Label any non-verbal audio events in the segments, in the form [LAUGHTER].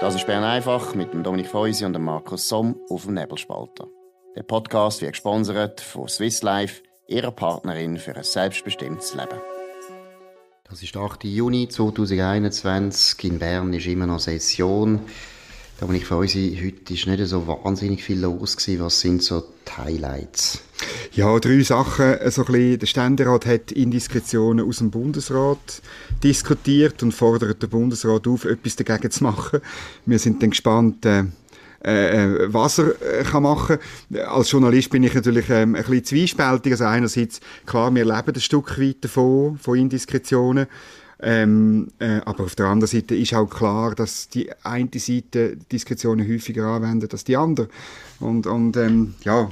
Das ist Bern einfach mit dem Dominik Feusi und dem Markus Somm auf dem Nebelspalter. Der Podcast wird gesponsert von Swiss Life, ihrer Partnerin für ein selbstbestimmtes Leben. Das ist der 8. Juni 2021. In Bern ist immer noch Session. Dominik Feusi, heute ist nicht so wahnsinnig viel los gewesen. Was sind so die Highlights? Ja, drei Sachen. So ein bisschen, der Ständerat hat Indiskretionen aus dem Bundesrat diskutiert und fordert den Bundesrat auf, etwas dagegen zu machen. Wir sind dann gespannt, äh, äh, was er äh, kann machen. Als Journalist bin ich natürlich ähm, ein bisschen zwiespältig. Also einerseits, klar, wir leben ein Stück weit davon, von Indiskretionen. Ähm, äh, aber auf der anderen Seite ist auch klar, dass die eine Seite Diskretionen häufiger anwendet als die andere. Und, und ähm, ja.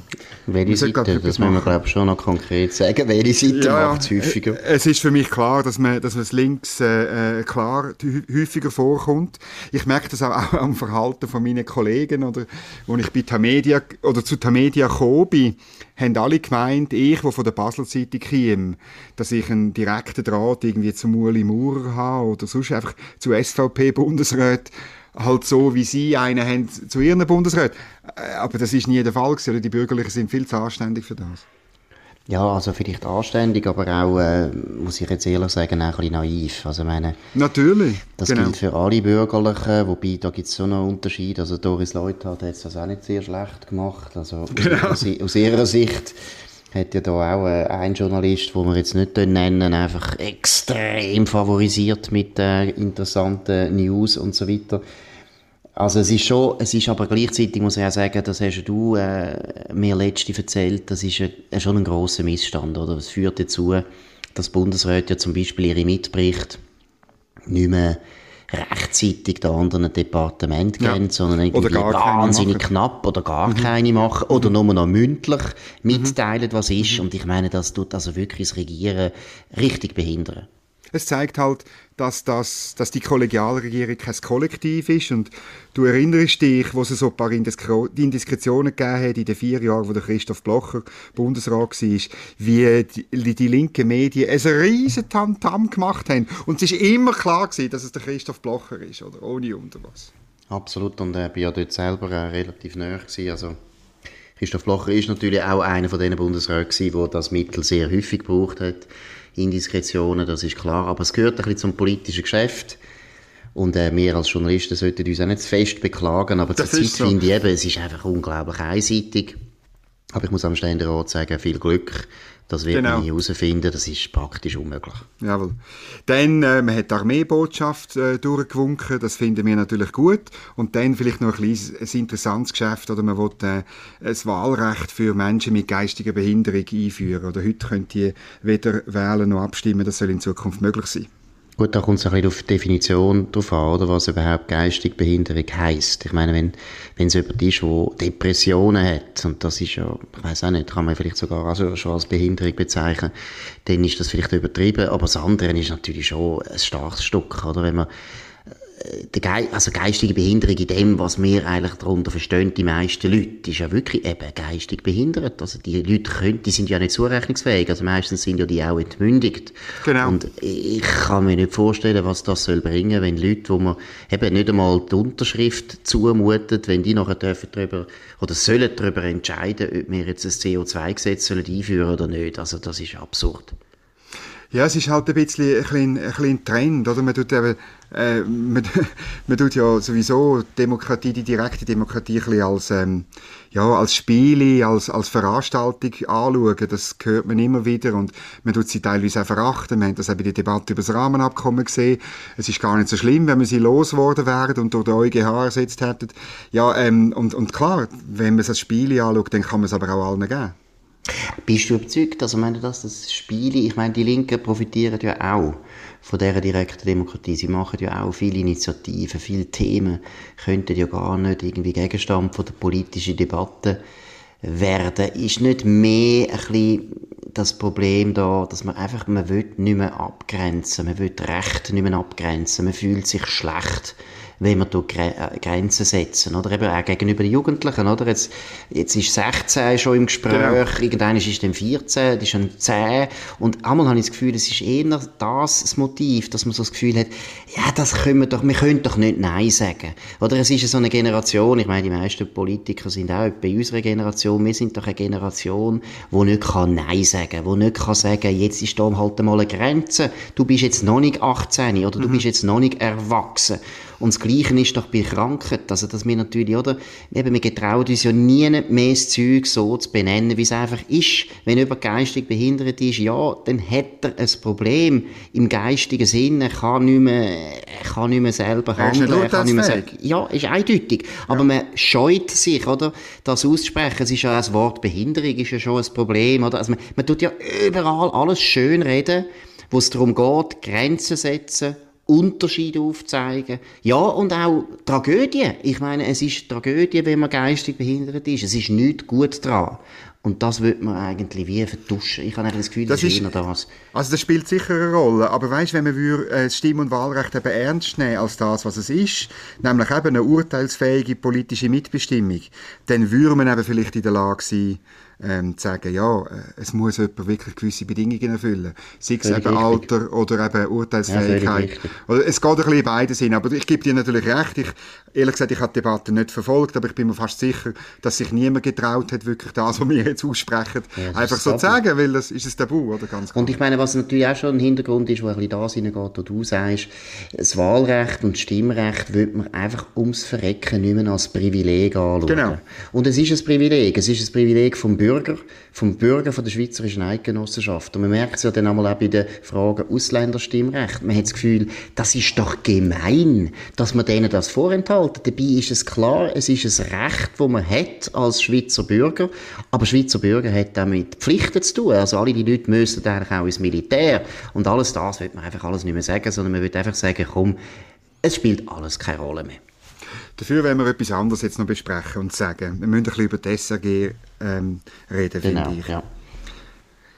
Welche Seite? Das müssen wir, glaube ich, schon noch konkret sagen. Welche Seite ja, macht es häufiger? Äh, es ist für mich klar, dass man, dass man es links äh, äh klar häufiger vorkommt. Ich merke das auch, auch am Verhalten von meinen Kollegen, oder, wo ich bei Tamedia, oder zu Tamedia gekommen bin, haben alle gemeint, ich, der von der Basel-Zeitung käme, dass ich einen direkten Draht irgendwie zu Uli Maurer habe oder sonst einfach zu SVP-Bundesräten halt so, wie sie einen haben zu ihren Bundesräten. Äh, aber das ist nie der Fall gewesen. Die Bürgerlichen sind viel zu anständig für das. Ja, also vielleicht anständig, aber auch, äh, muss ich jetzt ehrlich sagen, auch ein bisschen naiv. Also meine, Natürlich, Das genau. gilt für alle Bürgerlichen, wobei da gibt es so einen Unterschied. Also Doris Leuthard hat das auch nicht sehr schlecht gemacht. Also genau. aus, aus ihrer Sicht hat ja da auch äh, ein Journalist, wo wir jetzt nicht nennen, einfach extrem favorisiert mit äh, interessanten News und so weiter. Also es ist schon, es ist aber gleichzeitig, muss ich auch sagen, das hast du äh, mir letzte erzählt, das ist ein, schon ein grosser Missstand, oder? Es führt dazu, dass Bundesräte ja zum Beispiel ihre Mitberichte nicht mehr rechtzeitig den anderen Departement ja. geben, sondern irgendwie wahnsinnig knapp oder gar mhm. keine machen oder mhm. nur noch mündlich mitteilen, was ist. Mhm. Und ich meine, das tut also wirklich das Regieren richtig behindern. Es zeigt halt, dass, das, dass die Kollegialregierung kein Kollektiv ist. Und du erinnerst dich, wo es so ein paar Indiskretionen gegeben hat in den vier Jahren, wo der Christoph Blocher Bundesrat war, wie die, die linken Medien ein riesen Tamtam gemacht haben. Und es ist immer klar gewesen, dass es der Christoph Blocher ist, oder? Ohne unter was. Absolut. Und er äh, war ja dort selber äh, relativ gewesen. Also Christoph Blocher ist natürlich auch einer von den Bundesräten, der das Mittel sehr häufig gebraucht hat Indiskretionen, das ist klar. Aber es gehört ein bisschen zum politischen Geschäft. Und äh, wir als Journalisten sollten uns auch nicht zu fest beklagen, aber zur Zeit so. finde ich eben, es ist einfach unglaublich einseitig. Aber ich muss am Ständerat sagen, viel Glück. Das wird genau. man nie herausfinden, das ist praktisch unmöglich. Jawohl. Dann, äh, man hat die Armeebotschaft äh, durchgewunken, das finden wir natürlich gut. Und dann vielleicht noch ein, kleines, ein interessantes Geschäft, oder man will äh, ein Wahlrecht für Menschen mit geistiger Behinderung einführen. Oder heute könnt ihr weder wählen noch abstimmen, das soll in Zukunft möglich sein. Gut, da kommt es ein bisschen auf die Definition drauf an, oder, was überhaupt geistige Behinderung heisst. Ich meine, wenn, wenn es jemand ist, der Depressionen hat, und das ist ja, ich weiß auch nicht, kann man vielleicht sogar also schon als Behinderung bezeichnen, dann ist das vielleicht übertrieben, aber das andere ist natürlich schon ein starkes Stück, oder, wenn man Ge also geistige Behinderung in dem, was wir eigentlich darunter verstehen, die meisten Leute, ist ja wirklich eben geistig behindert. Also die Leute können, die sind ja nicht zurechnungsfähig, also meistens sind ja die auch entmündigt. Genau. Und ich kann mir nicht vorstellen, was das soll bringen, wenn Leute, wo man eben nicht einmal die Unterschrift zumutet, wenn die nachher dürfen darüber, oder sollen darüber entscheiden, ob wir jetzt ein CO2-Gesetz einführen sollen oder nicht. Also das ist absurd. Ja, es ist halt ein bisschen ein, bisschen, ein, Trend, oder? Man tut eben, äh, man, [LAUGHS] man tut ja sowieso Demokratie, die direkte Demokratie ein bisschen als, ähm, ja, als Spiele, als, als Veranstaltung anschauen. Das hört man immer wieder und man tut sie teilweise auch verachten. Wir haben das auch bei der Debatte über das Rahmenabkommen gesehen. Es ist gar nicht so schlimm, wenn man sie losgeworden wären und durch den EuGH ersetzt hätten. Ja, ähm, und, und klar, wenn man es als Spiele anschaut, dann kann man es aber auch allen geben. Bist du überzeugt, also meine das, das Spiele, ich meine, die Linken profitieren ja auch von dieser direkten Demokratie. Sie machen ja auch viele Initiativen, viele Themen könnten ja gar nicht irgendwie Gegenstand von der politischen Debatte werden. Ist nicht mehr ein bisschen das Problem da, dass man einfach, man will nicht mehr abgrenzen, man will Recht nicht mehr abgrenzen, man fühlt sich schlecht, wenn wir dort äh, Grenzen setzen, oder eben auch gegenüber den Jugendlichen, oder? Jetzt, jetzt ist 16 schon im Gespräch, genau. irgendwann ist dann 14, das ist schon 10 und einmal habe ich das Gefühl, es ist eher das das Motiv, dass man so das Gefühl hat, ja, das können wir doch, wir können doch nicht Nein sagen. Oder es ist so eine Generation, ich meine, die meisten Politiker sind auch bei unserer Generation, wir sind doch eine Generation, die nicht kann Nein sagen, die nicht kann sagen, jetzt ist da halt einmal eine Grenze, du bist jetzt noch nicht 18 oder du mhm. bist jetzt noch nicht erwachsen. Und das Gleiche ist doch bei Krankheit. Also, dass wir natürlich, oder, eben, wir getrauen uns ja nie mehr das Zeug so zu benennen, wie es einfach ist. Wenn jemand geistig behindert ist, ja, dann hat er ein Problem im geistigen Sinne, er kann nicht mehr, kann nicht mehr selber handeln, er kann nicht mehr sagen, ja, ist eindeutig. Aber ja. man scheut sich, oder, das auszusprechen. Es ist ja das Wort Behinderung ist ja schon ein Problem, oder? Also, man, man tut ja überall alles schön reden, wo es darum geht, Grenzen setzen, Unterschiede aufzeigen. Ja, und auch Tragödie. Ich meine, es ist Tragödie, wenn man geistig behindert ist. Es ist nichts gut dran. Und das wird man eigentlich wie vertuschen. Ich habe das Gefühl, das, das ist eher das. Also das spielt sicher eine Rolle. Aber weißt, wenn man würde, äh, das Stimm- und Wahlrecht eben ernst nehmen als das, was es ist, nämlich eben eine urteilsfähige politische Mitbestimmung, dann würde man eben vielleicht in der Lage sein, ähm, zu sagen, ja, äh, es muss jemand wirklich gewisse Bedingungen erfüllen. Sei es eben Alter oder eben Urteilsfähigkeit. Ja, oder es geht ein bisschen in beiden Sinn. Aber ich gebe dir natürlich recht. Ich, ehrlich gesagt, ich habe die Debatte nicht verfolgt, aber ich bin mir fast sicher, dass sich niemand getraut hat, wirklich das, was wir jetzt aussprechen, ja, einfach so zu sagen, weil das ist ein Tabu, oder? Ganz klar. Und ich meine, was natürlich auch schon ein Hintergrund ist, wo ein bisschen da hineingeht, wo du sagst, das Wahlrecht und das Stimmrecht wird man einfach ums Verrecken nicht mehr als Privileg anschauen. Genau. Und es ist ein Privileg. Es ist ein Privileg vom Bürger Bürger, vom Bürger von der Schweizerischen Eidgenossenschaft. Und man merkt es ja dann einmal auch bei den Fragen Ausländerstimmrecht. Man hat das Gefühl, das ist doch gemein, dass man denen das vorenthalten. Dabei ist es klar, es ist ein Recht, das man hat als Schweizer Bürger. Aber Schweizer Bürger hat damit Pflichten zu tun. Also alle die Leute müssen eigentlich auch ins Militär. Und alles das wird man einfach alles nicht mehr sagen, sondern man wird einfach sagen, komm, es spielt alles keine Rolle mehr. Dafür werden wir etwas anderes jetzt noch besprechen und sagen. Wir müssen ein bisschen über die SRG ähm, reden, genau, finde ich. Ja.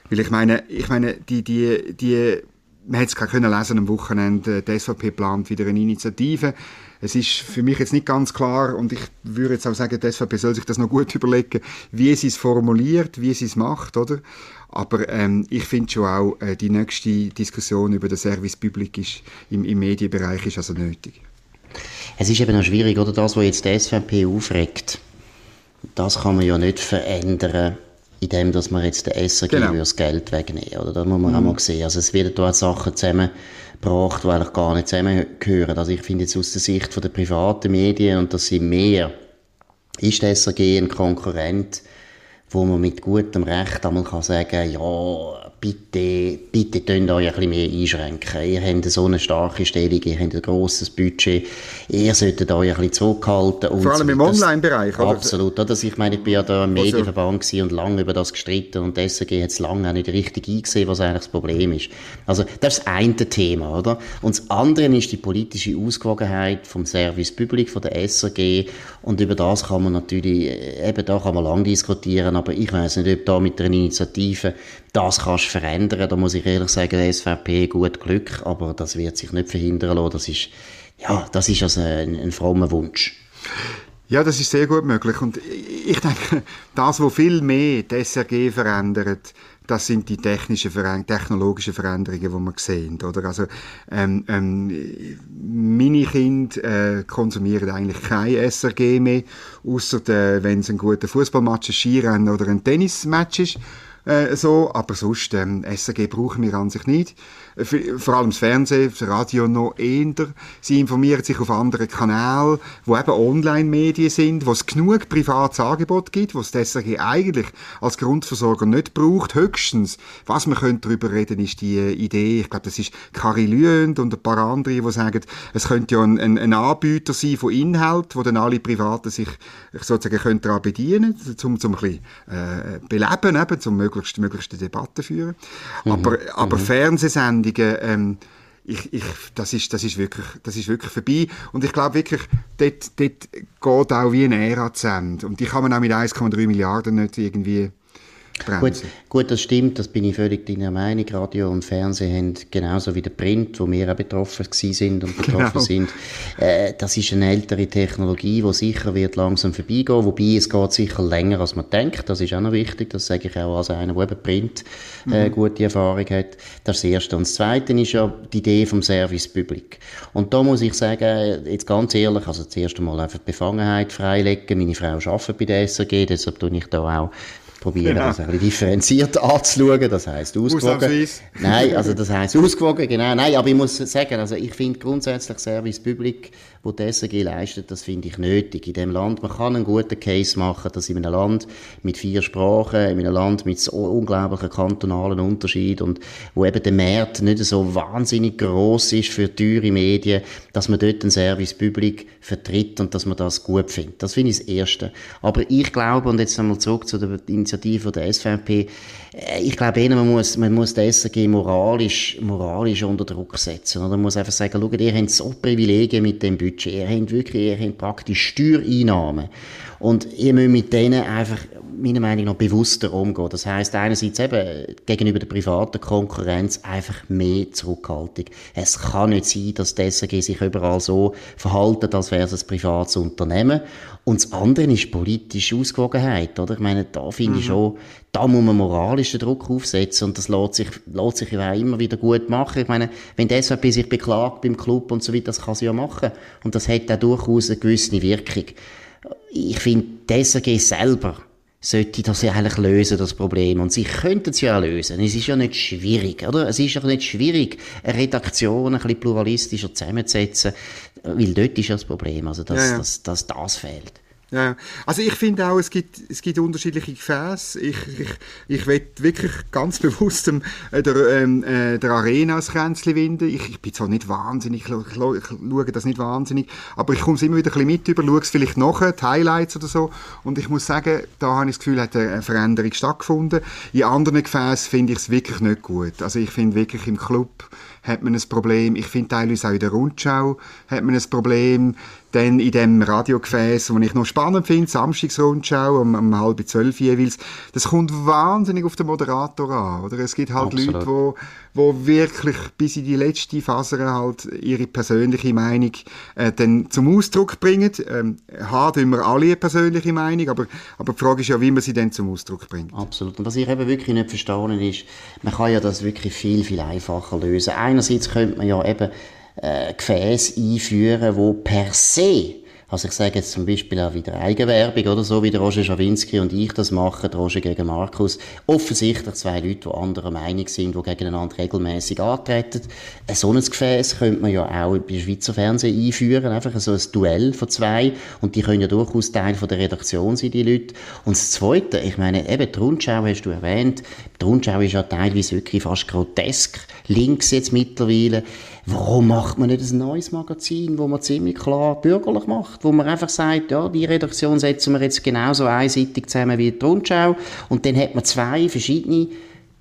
Weil ich meine, ich meine, die, die, die, man hat es können lesen am Wochenende, die SVP plant wieder eine Initiative. Es ist für mich jetzt nicht ganz klar und ich würde jetzt auch sagen, die SVP soll sich das noch gut [LAUGHS] überlegen, wie sie es formuliert, wie sie es macht, oder? Aber ähm, ich finde schon auch, äh, die nächste Diskussion über den Service Public ist, im, im Medienbereich ist also nötig. Es ist eben auch schwierig, oder das, was jetzt die SVP aufregt, das kann man ja nicht verändern, indem dass man jetzt den SRG genau. das Geld wegnehmen oder Das muss man mhm. auch mal sehen. Also es werden da Sachen zusammengebracht, die eigentlich gar nicht zusammengehören. Also ich finde jetzt aus der Sicht der privaten Medien, und das sind mehr, ist der SRG ein Konkurrent, wo man mit gutem Recht einmal kann sagen, ja, bitte, bitte könnt euch ein bisschen mehr einschränken. Ihr habt so eine starke Stellung, ihr habt ein grosses Budget, ihr solltet euch ein bisschen zurückhalten. Und Vor allem im Online-Bereich, oder? Absolut, oder? Also ich meine, ich bin ja da im Medienverband gewesen und lange über das gestritten und deswegen hat es lange auch nicht richtig eingesehen, was eigentlich das Problem ist. Also, das ist das eine Thema, oder? Und das andere ist die politische Ausgewogenheit vom Service Public, von der SRG und über das kann man natürlich, eben da kann man lang diskutieren, aber ich weiß nicht, ob da mit einer Initiative das kannst verändern. Da muss ich ehrlich sagen, SVP gut Glück, aber das wird sich nicht verhindern lassen. Das ist, ja, das ist also ein, ein frommer Wunsch. Ja, das ist sehr gut möglich. Und ich denke, das, was viel mehr die SRG verändert, das sind die technischen, technologischen Veränderungen, die wir sehen. Oder? Also, ähm, ähm, meine Kinder äh, konsumieren eigentlich kein SRG mehr, außer wenn es ein guter Fußballmatch, ein Skirennen oder ein Tennismatch ist äh, so, aber sonst, ähm, SRG brauchen wir an sich nicht. Äh, vor allem das Fernsehen, das Radio noch eher. Sie informieren sich auf anderen Kanälen, wo eben Online-Medien sind, wo es genug privates Angebot gibt, wo es das SRG eigentlich als Grundversorger nicht braucht. Höchstens, was man könnte darüber reden, ist die äh, Idee, ich glaube, das ist Carrie Lüend und ein paar andere, die sagen, es könnte ja ein, ein, ein Anbieter sein von Inhalt, wo dann alle Privaten sich sozusagen können daran bedienen, um, um ein bisschen äh, beleben, eben, zum möglichst, möglichste Debatten führen. Mhm. Aber, aber mhm. Fernsehsendungen Sendungen, ähm, ich, ich, das, ist, das, ist wirklich, das ist wirklich vorbei. Und ich glaube wirklich, dort, dort geht auch wie eine Ära zu Ende. Und die kann man auch mit 1,3 Milliarden nicht irgendwie Gut, gut, das stimmt, das bin ich völlig deiner Meinung. Radio und Fernsehen haben genauso wie der Print, wo wir auch betroffen sind und betroffen genau. sind. Äh, das ist eine ältere Technologie, die sicher wird langsam vorbeigehen, wobei es geht sicher länger, als man denkt. Das ist auch noch wichtig, das sage ich auch als einer, der eben Print äh, mhm. gute Erfahrung hat. Das ist das Erste. Und das Zweite ist ja die Idee vom Service Public. Und da muss ich sagen, jetzt ganz ehrlich, also zuerst einmal einfach die Befangenheit freilegen. Meine Frau arbeitet bei der SRG, deshalb tue ich da auch probieren, genau. das ein bisschen differenziert [LAUGHS] anzuschauen. Das heisst ausgewogen. Nein, also das heisst ausgewogen, genau. Nein, aber ich muss sagen, also ich finde grundsätzlich Service Public wo die SRG leistet, das finde ich nötig in dem Land. Man kann einen guten Case machen, dass in einem Land mit vier Sprachen, in einem Land mit so unglaublichen kantonalen Unterschied und wo eben der Markt nicht so wahnsinnig groß ist für teure Medien, dass man dort einen Service Public vertritt und dass man das gut findet. Das finde ich das Erste. Aber ich glaube, und jetzt einmal zurück zu der Initiative der SVP, äh, ich glaube man muss, man muss die SRG moralisch, moralisch unter Druck setzen. Oder man muss einfach sagen, schaut, ihr habt so Privilegien mit dem Budget. Ihr habt wirklich, ihr habt praktisch Steuereinnahmen. Und ihr müsst mit denen einfach, meiner Meinung nach, bewusster umgehen. Das heisst, einerseits eben gegenüber der privaten Konkurrenz einfach mehr Zurückhaltung. Es kann nicht sein, dass die SRG sich überall so verhalten, als wäre es ein privates Unternehmen. Und das andere ist politische Ausgewogenheit, oder? Ich meine, da finde mhm. ich schon, da muss man moralischen Druck aufsetzen und das lässt sich, lässt sich ja auch immer wieder gut machen. Ich meine, wenn die SVP sich beklagt beim Club und so weiter, das kann sie ja machen. Und das hat auch durchaus eine gewisse Wirkung ich finde, die SRG selber sollte das ja eigentlich lösen, das Problem. Und sie könnten es ja auch lösen. Es ist ja nicht schwierig, oder? Es ist ja nicht schwierig, eine Redaktion ein bisschen pluralistischer zusammenzusetzen, weil dort ist ja das Problem, also dass, ja, ja. Dass, dass das fehlt. Ja, also ich finde auch, es gibt, es gibt unterschiedliche Gefäße. Ich, ich, ich will wirklich ganz bewusst ähm, der, ähm, äh, der Arena das Kränzchen winden. Ich, ich bin zwar nicht wahnsinnig, ich, ich, ich schaue das nicht wahnsinnig, aber ich komme es immer wieder ein bisschen mit über, schaue es vielleicht nachher, die Highlights oder so. Und ich muss sagen, da habe ich das Gefühl, hat eine Veränderung stattgefunden. In anderen Gefäßen finde ich es wirklich nicht gut. Also ich finde wirklich im Club hat man ein Problem. Ich finde teilweise auch in der Rundschau hat man ein Problem. Dann in dem Radiogefäß, was ich noch spannend finde, Samstagsrundschau um, um halb zwölf jeweils, das kommt wahnsinnig auf den Moderator an. Oder? Es gibt halt Absolut. Leute, wo, wo wirklich bis in die letzte Faser halt ihre persönliche Meinung äh, dann zum Ausdruck bringen. Ähm, haben immer alle eine persönliche Meinung, aber, aber die Frage ist ja, wie man sie dann zum Ausdruck bringt. Absolut. Und was ich eben wirklich nicht verstehe, ist, man kann ja das wirklich viel, viel einfacher lösen. Einerseits könnte man ja eben äh, Gefäße einführen, wo per se also ich sage jetzt zum Beispiel auch wieder Eigenwerbung oder so, wie der Roger Schawinski und ich das machen, der Roger gegen Markus. Offensichtlich zwei Leute, die anderer Meinung sind, die gegeneinander regelmäßig antreten. Ein so ein Gefäß könnte man ja auch bei Schweizer Fernsehen einführen, einfach so ein Duell von zwei und die können ja durchaus Teil von der Redaktion sein, die Leute. Und das Zweite, ich meine, eben die Rundschau hast du erwähnt, die Rundschau ist ja teilweise wirklich fast grotesk, links jetzt mittlerweile. Warum macht man nicht ein neues Magazin, wo man ziemlich klar bürgerlich macht, wo man einfach sagt, ja, die Redaktion setzen wir jetzt genauso einseitig zusammen wie die Rundschau und dann hat man zwei verschiedene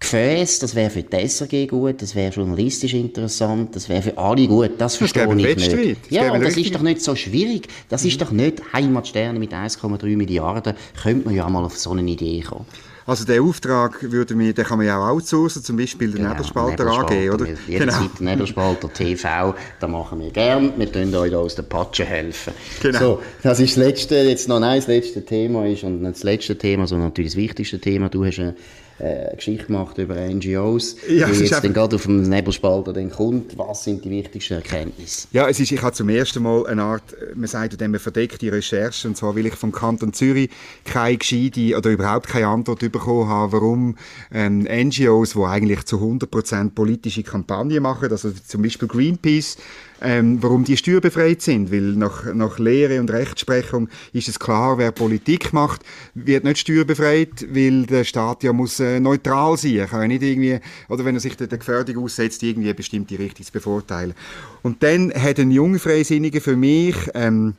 Gefäße, das wäre für die SRG gut, das wäre journalistisch interessant, das wäre für alle gut, das verstehe ich nicht. Ja, und das ist doch nicht so schwierig. Das mhm. ist doch nicht Heimatsterne mit 1,3 Milliarden, könnte man ja mal auf so eine Idee kommen. Also der Auftrag würde mir, den kann man ja auch outsourcen, zum Beispiel den genau, Nebelspalter, Nebelspalter AG, oder? Jederzeit genau. Nebelspalter [LAUGHS] TV, da machen wir gern, wir können euch aus der Patsche helfen. Genau. So, das ist das letzte, jetzt noch ein letztes Thema ist, und nicht das letzte Thema, sondern natürlich das wichtigste Thema, du hast eine äh, Geschichte gemacht über NGOs, ja, die jetzt dann gerade auf dem Nebelspalter dann kommt. Was sind die wichtigsten Erkenntnisse? Ja, es ist, ich habe zum ersten Mal eine Art, man sagt dem verdeckte Recherche, und zwar, weil ich vom Kanton Zürich keine gescheite oder überhaupt keine Antwort bekommen habe, warum ähm, NGOs, die eigentlich zu 100% politische Kampagnen machen, also zum Beispiel Greenpeace, ähm, warum die steuerbefreit sind. Weil nach, nach Lehre und Rechtsprechung ist es klar, wer Politik macht, wird nicht steuerbefreit, weil der Staat ja muss äh, neutral sein. Er kann ja nicht irgendwie, oder wenn er sich der, der Gefährdung aussetzt, irgendwie eine bestimmte Richtung zu bevorteilen. Und dann hat ein junger Freisinniger für mich ähm,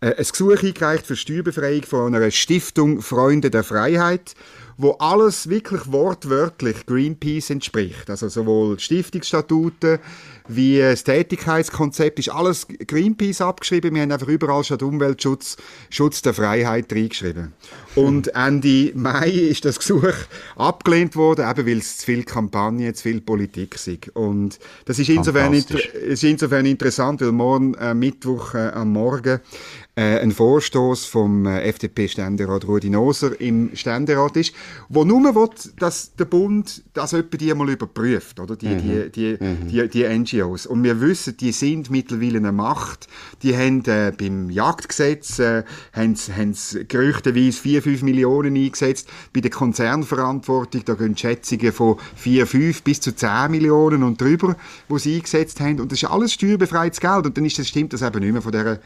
äh, ein Gesuch eingereicht für Steuerbefreiung von einer Stiftung Freunde der Freiheit wo alles wirklich wortwörtlich Greenpeace entspricht. Also sowohl Stiftungsstatuten wie das Tätigkeitskonzept ist alles Greenpeace abgeschrieben. Wir haben einfach überall schon Umweltschutz, Schutz der Freiheit reingeschrieben. Und Ende Mai ist das Gesuch abgelehnt worden, eben weil es zu viel Kampagne, zu viel Politik ist. Und das ist insofern, ist insofern interessant, weil morgen äh, Mittwoch äh, am Morgen äh, ein Vorstoß vom äh, FDP-Ständerat Rudi Noser im Ständerat ist, wo nur will, dass der Bund das etwa die mal überprüft, oder? Die, mhm. die, die, mhm. die, die, NGOs. Und wir wissen, die sind mittlerweile eine Macht. Die haben äh, beim Jagdgesetz äh, haben, haben gerüchteweise 4, 5 Millionen eingesetzt. Bei der Konzernverantwortung, da gehen Schätzungen von 4, 5 bis zu 10 Millionen und drüber, wo sie eingesetzt haben. Und das ist alles steuerbefreites Geld. Und dann ist das, stimmt das eben nicht mehr von dieser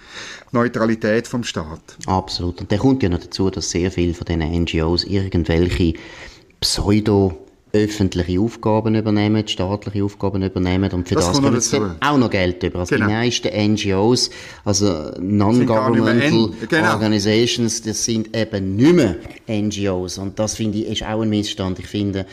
Neutralität Autorität vom Staat. Absolut. Und da kommt ja noch dazu, dass sehr viele von diesen NGOs irgendwelche Pseudo- öffentliche Aufgaben übernehmen, staatliche Aufgaben übernehmen und für das, das kommen sie auch noch Geld über. Also genau. die meisten NGOs, also Non-Governmental genau. Organizations, das sind eben nicht mehr NGOs und das finde ich ist auch ein Missstand. Ich finde,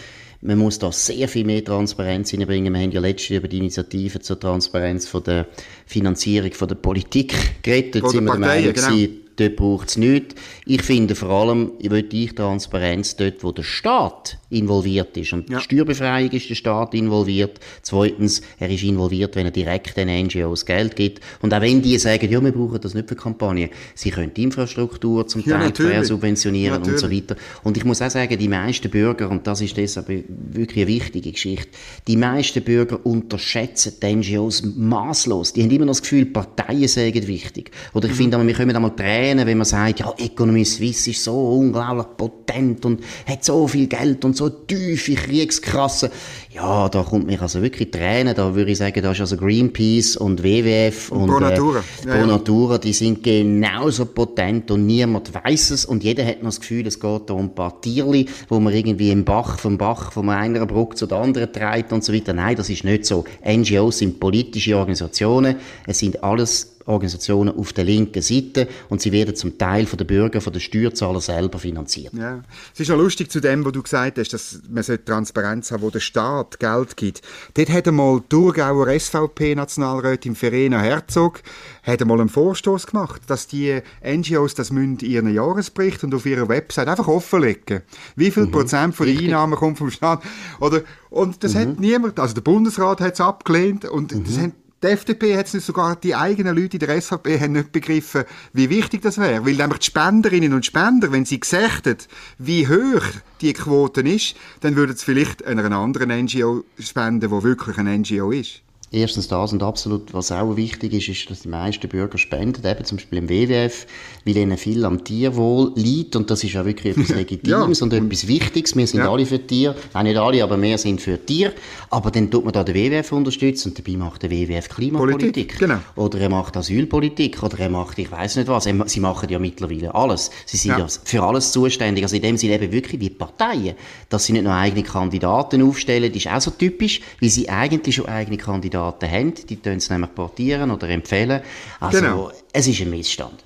man muss da sehr viel mehr Transparenz hineinbringen. Wir haben ja letztens über die Initiative zur Transparenz von der Finanzierung von der Politik geredet. Dort sind wir der Meinung, genau dort braucht es nichts. Ich finde vor allem, ich will ich Transparenz dort, wo der Staat involviert ist. Und ja. die Steuerbefreiung ist der Staat involviert. Zweitens, er ist involviert, wenn er direkt den NGOs Geld gibt. Und auch wenn die sagen, ja, wir brauchen das nicht für Kampagnen, sie können die Infrastruktur zum Teil ja, subventionieren ja, und so weiter. Und ich muss auch sagen, die meisten Bürger, und das ist deshalb wirklich eine wichtige Geschichte, die meisten Bürger unterschätzen die NGOs maßlos. Die haben immer noch das Gefühl, Parteien sagen wichtig. Oder ich mhm. finde, wir können einmal Tränen, wenn man sagt, ja, Economy Suisse ist so unglaublich potent und hat so viel Geld und so tiefe Kriegskassen. Ja, da kommt mir also wirklich Tränen. Da würde ich sagen, da ist also Greenpeace und WWF und, und Pro Natura, äh, ja, Natura die sind genauso potent und niemand weiß es und jeder hat noch das Gefühl, es geht da um ein paar Tierli, wo man irgendwie im Bach, vom Bach, von einer Brücke zu der anderen treibt und so weiter. Nein, das ist nicht so. NGOs sind politische Organisationen. Es sind alles Organisationen auf der linken Seite und sie werden zum Teil von den Bürgern, von den Steuerzahlern selber finanziert. Ja. Es ist ja lustig zu dem, was du gesagt hast, dass man Transparenz haben wo der Staat Geld gibt. Dort hat einmal die Thurgauer SVP-Nationalrätin Verena Herzog hat einmal einen Vorstoß gemacht, dass die NGOs das müssen ihren Jahresbericht und auf ihrer Website einfach offenlegen. Wie viel mhm. Prozent von den Einnahmen kommt vom Staat? Oder, und das mhm. hat niemand, also der Bundesrat hat es abgelehnt und mhm. das haben die FDP hat es nicht sogar die eigenen Leute in der SVP haben nicht begriffen, wie wichtig das wäre. Weil nämlich die Spenderinnen und Spender, wenn sie gesagt hätten, wie hoch die Quote ist, dann würden sie vielleicht einer anderen NGO spenden, wo wirklich ein NGO ist. Erstens das und absolut, was auch wichtig ist, ist, dass die meisten Bürger spenden, eben zum Beispiel im WWF, weil ihnen viel am Tierwohl liegt und das ist auch wirklich etwas [LAUGHS] Legitimes ja. und etwas Wichtiges. Wir sind ja. alle für Tier, nein, nicht alle, aber wir sind für Tier. Aber dann tut man da den WWF unterstützen und dabei macht der WWF Klimapolitik. Genau. Oder er macht Asylpolitik oder er macht, ich weiß nicht was. Sie machen ja mittlerweile alles. Sie sind ja, ja für alles zuständig. Also in dem Sinne eben wirklich wie Parteien, dass sie nicht nur eigene Kandidaten aufstellen, das ist auch so typisch, weil sie eigentlich schon eigene Kandidaten Kandidaten haben. Die können es nämlich portieren oder empfehlen. Also genau. es ist ein Missstand.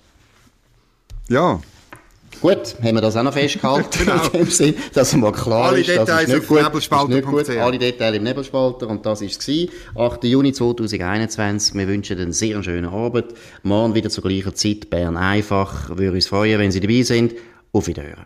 Ja. Gut, haben wir das auch noch festgehalten, [LAUGHS] genau. in dem Sinn, dass mal klar Alle ist, Details das ist nicht gut, ist nicht gut. Alle Details im Nebelspalter und das war es. 8. Juni 2021, wir wünschen einen sehr schönen Abend. Morgen wieder zur gleichen Zeit, Bern einfach. Würde uns freuen, wenn Sie dabei sind. Auf Wiederhören.